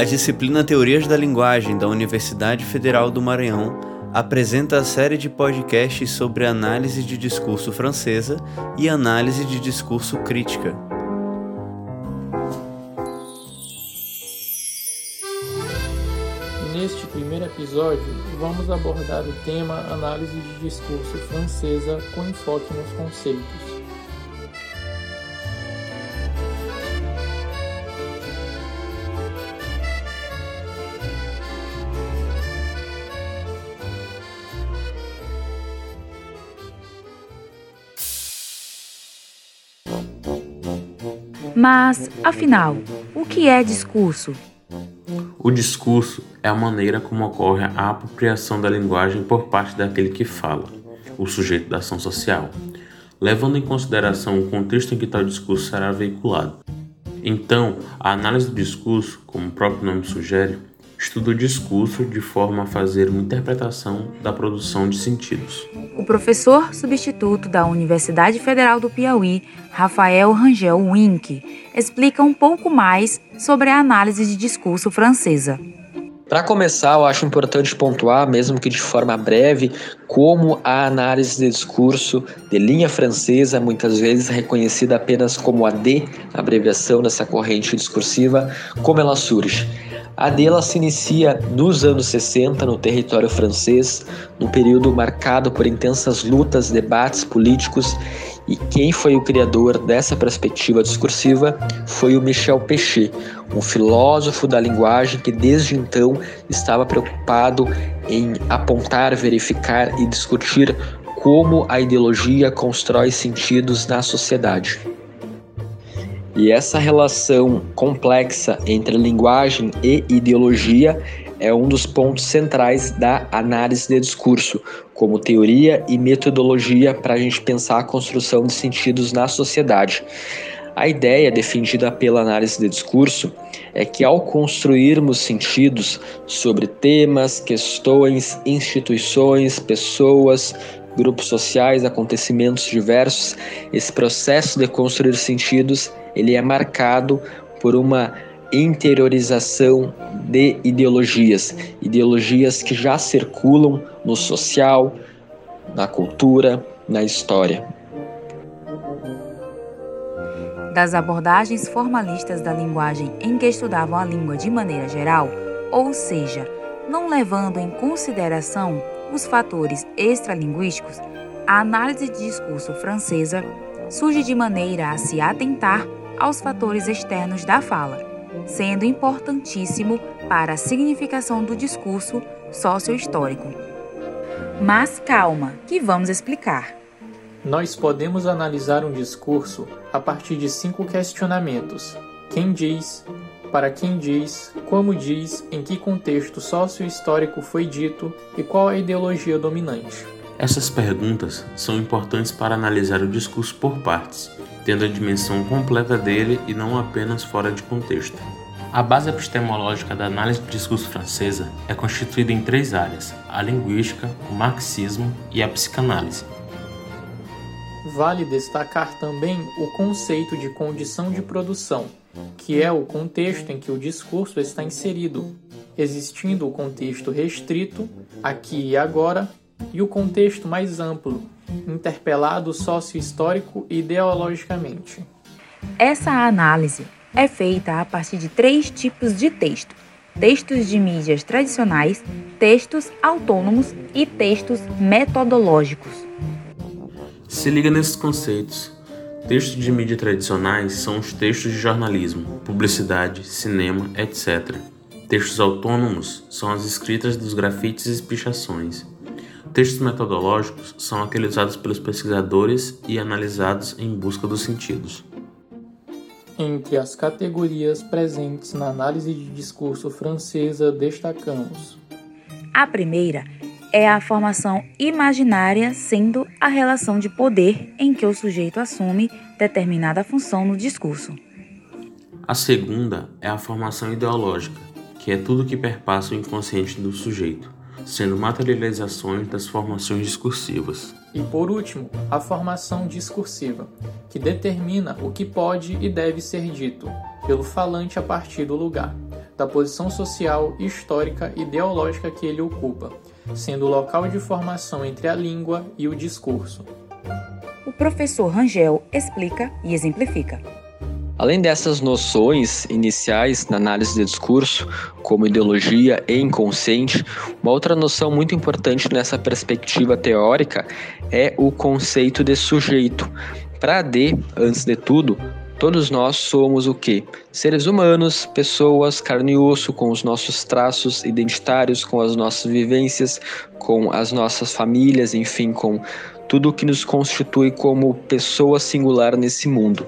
A disciplina Teorias da Linguagem da Universidade Federal do Maranhão apresenta a série de podcasts sobre análise de discurso francesa e análise de discurso crítica. Neste primeiro episódio, vamos abordar o tema análise de discurso francesa com enfoque nos conceitos. Mas, afinal, o que é discurso? O discurso é a maneira como ocorre a apropriação da linguagem por parte daquele que fala, o sujeito da ação social, levando em consideração o contexto em que tal discurso será veiculado. Então, a análise do discurso, como o próprio nome sugere, estuda o discurso de forma a fazer uma interpretação da produção de sentidos. O professor substituto da Universidade Federal do Piauí, Rafael Rangel Wink, explica um pouco mais sobre a análise de discurso francesa. Para começar, eu acho importante pontuar, mesmo que de forma breve, como a análise de discurso de linha francesa, muitas vezes reconhecida apenas como AD, abreviação dessa corrente discursiva, como ela surge. A dela se inicia nos anos 60 no território francês, num período marcado por intensas lutas, debates políticos, e quem foi o criador dessa perspectiva discursiva foi o Michel Pechet, um filósofo da linguagem que desde então estava preocupado em apontar, verificar e discutir como a ideologia constrói sentidos na sociedade. E essa relação complexa entre linguagem e ideologia é um dos pontos centrais da análise de discurso, como teoria e metodologia para a gente pensar a construção de sentidos na sociedade. A ideia defendida pela análise de discurso é que ao construirmos sentidos sobre temas, questões, instituições, pessoas, grupos sociais, acontecimentos diversos, esse processo de construir sentidos ele é marcado por uma interiorização de ideologias, ideologias que já circulam no social, na cultura, na história. Das abordagens formalistas da linguagem em que estudavam a língua de maneira geral, ou seja, não levando em consideração os fatores extralinguísticos, a análise de discurso francesa surge de maneira a se atentar aos fatores externos da fala, sendo importantíssimo para a significação do discurso sociohistórico. Mas calma, que vamos explicar. Nós podemos analisar um discurso a partir de cinco questionamentos: quem diz, para quem diz, como diz, em que contexto sociohistórico foi dito e qual a ideologia dominante. Essas perguntas são importantes para analisar o discurso por partes tendo a dimensão completa dele e não apenas fora de contexto. A base epistemológica da análise do discurso francesa é constituída em três áreas: a linguística, o marxismo e a psicanálise. Vale destacar também o conceito de condição de produção, que é o contexto em que o discurso está inserido, existindo o contexto restrito, aqui e agora, e o contexto mais amplo, interpelado sócio-histórico e ideologicamente. Essa análise é feita a partir de três tipos de texto: textos de mídias tradicionais, textos autônomos e textos metodológicos. Se liga nesses conceitos. Textos de mídia tradicionais são os textos de jornalismo, publicidade, cinema, etc. Textos autônomos são as escritas dos grafites e pichações. Textos metodológicos são aqueles usados pelos pesquisadores e analisados em busca dos sentidos. Entre as categorias presentes na análise de discurso francesa, destacamos: a primeira é a formação imaginária, sendo a relação de poder em que o sujeito assume determinada função no discurso. A segunda é a formação ideológica, que é tudo que perpassa o inconsciente do sujeito sendo materializações das formações discursivas. E por último, a formação discursiva, que determina o que pode e deve ser dito pelo falante a partir do lugar, da posição social, histórica e ideológica que ele ocupa, sendo o local de formação entre a língua e o discurso. O professor Rangel explica e exemplifica. Além dessas noções iniciais na análise de discurso, como ideologia e inconsciente, uma outra noção muito importante nessa perspectiva teórica é o conceito de sujeito. Para D, antes de tudo, Todos nós somos o que? Seres humanos, pessoas, carne e osso, com os nossos traços identitários, com as nossas vivências, com as nossas famílias, enfim, com tudo o que nos constitui como pessoa singular nesse mundo.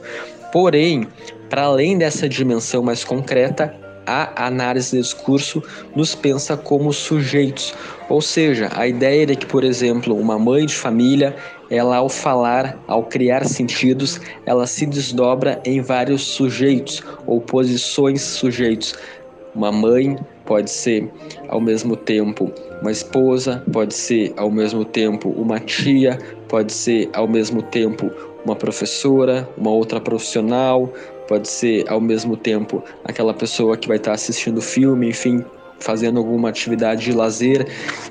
Porém, para além dessa dimensão mais concreta, a análise do discurso nos pensa como sujeitos, ou seja, a ideia de que, por exemplo, uma mãe de família, ela ao falar, ao criar sentidos, ela se desdobra em vários sujeitos ou posições sujeitos. Uma mãe pode ser ao mesmo tempo uma esposa, pode ser ao mesmo tempo uma tia, pode ser ao mesmo tempo uma professora, uma outra profissional, pode ser ao mesmo tempo aquela pessoa que vai estar assistindo filme, enfim, fazendo alguma atividade de lazer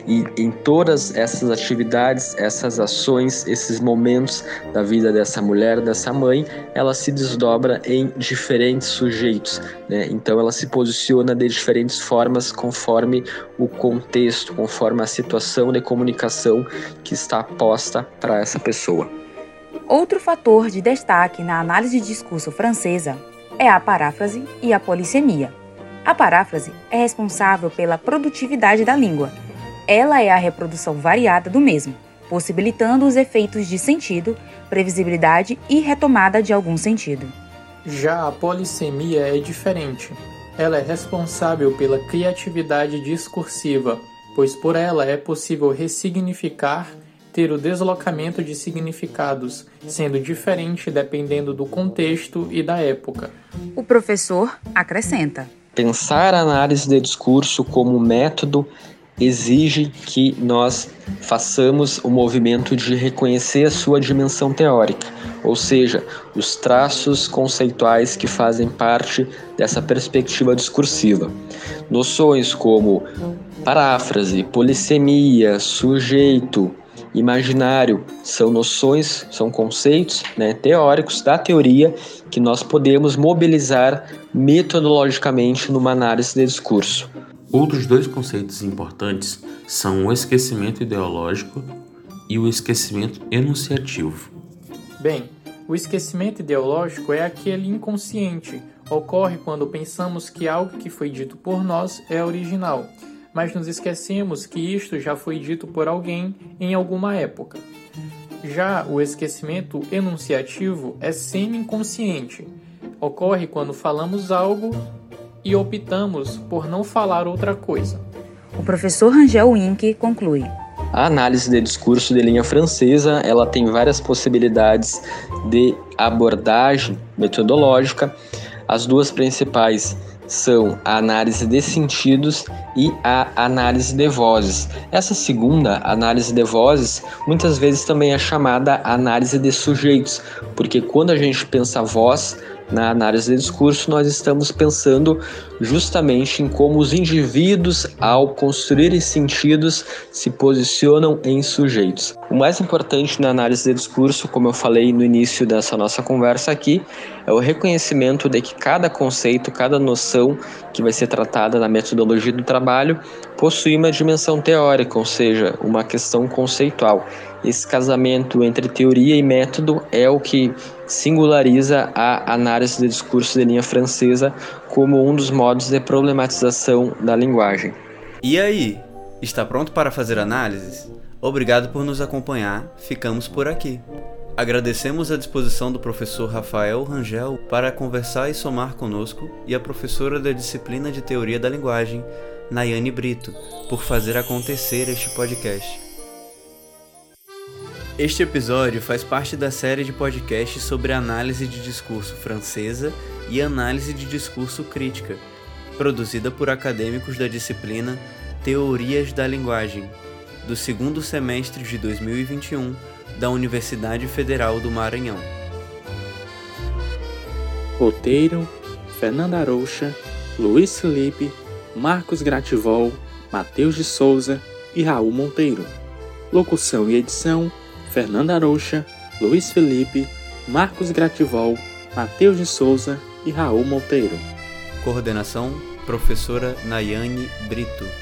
e em todas essas atividades, essas ações, esses momentos da vida dessa mulher, dessa mãe, ela se desdobra em diferentes sujeitos, né? Então ela se posiciona de diferentes formas conforme o contexto, conforme a situação de comunicação que está posta para essa pessoa. Outro fator de destaque na análise de discurso francesa é a paráfrase e a polissemia. A paráfrase é responsável pela produtividade da língua. Ela é a reprodução variada do mesmo, possibilitando os efeitos de sentido, previsibilidade e retomada de algum sentido. Já a polissemia é diferente. Ela é responsável pela criatividade discursiva, pois por ela é possível ressignificar ter o deslocamento de significados, sendo diferente dependendo do contexto e da época. O professor acrescenta: Pensar a análise de discurso como método exige que nós façamos o movimento de reconhecer a sua dimensão teórica, ou seja, os traços conceituais que fazem parte dessa perspectiva discursiva. Noções como paráfrase, polissemia, sujeito, imaginário são noções, são conceitos né, teóricos da teoria que nós podemos mobilizar metodologicamente numa análise de discurso. Outros dois conceitos importantes são o esquecimento ideológico e o esquecimento enunciativo. Bem, o esquecimento ideológico é aquele inconsciente. Ocorre quando pensamos que algo que foi dito por nós é original mas nos esquecemos que isto já foi dito por alguém em alguma época. Já o esquecimento enunciativo é semi-inconsciente. Ocorre quando falamos algo e optamos por não falar outra coisa. O professor Rangel Wink conclui. A análise de discurso de linha francesa, ela tem várias possibilidades de abordagem metodológica. As duas principais são a análise de sentidos e a análise de vozes. Essa segunda, análise de vozes, muitas vezes também é chamada análise de sujeitos, porque quando a gente pensa voz, na análise de discurso, nós estamos pensando justamente em como os indivíduos, ao construírem sentidos, se posicionam em sujeitos. O mais importante na análise de discurso, como eu falei no início dessa nossa conversa aqui, é o reconhecimento de que cada conceito, cada noção que vai ser tratada na metodologia do trabalho possui uma dimensão teórica, ou seja, uma questão conceitual. Esse casamento entre teoria e método é o que singulariza a análise de discurso de linha francesa como um dos modos de problematização da linguagem. E aí, está pronto para fazer análises? Obrigado por nos acompanhar, ficamos por aqui. Agradecemos a disposição do professor Rafael Rangel para conversar e somar conosco e a professora da disciplina de Teoria da Linguagem, Nayane Brito, por fazer acontecer este podcast. Este episódio faz parte da série de podcasts sobre análise de discurso francesa e análise de discurso crítica, produzida por acadêmicos da disciplina Teorias da Linguagem, do segundo semestre de 2021 da Universidade Federal do Maranhão. Roteiro: Fernanda Arouxa Luiz Felipe, Marcos Grativol, Matheus de Souza e Raul Monteiro. Locução e edição: Fernanda Aroucha, Luiz Felipe, Marcos Grativol, Matheus de Souza e Raul Monteiro. Coordenação: Professora Nayane Brito.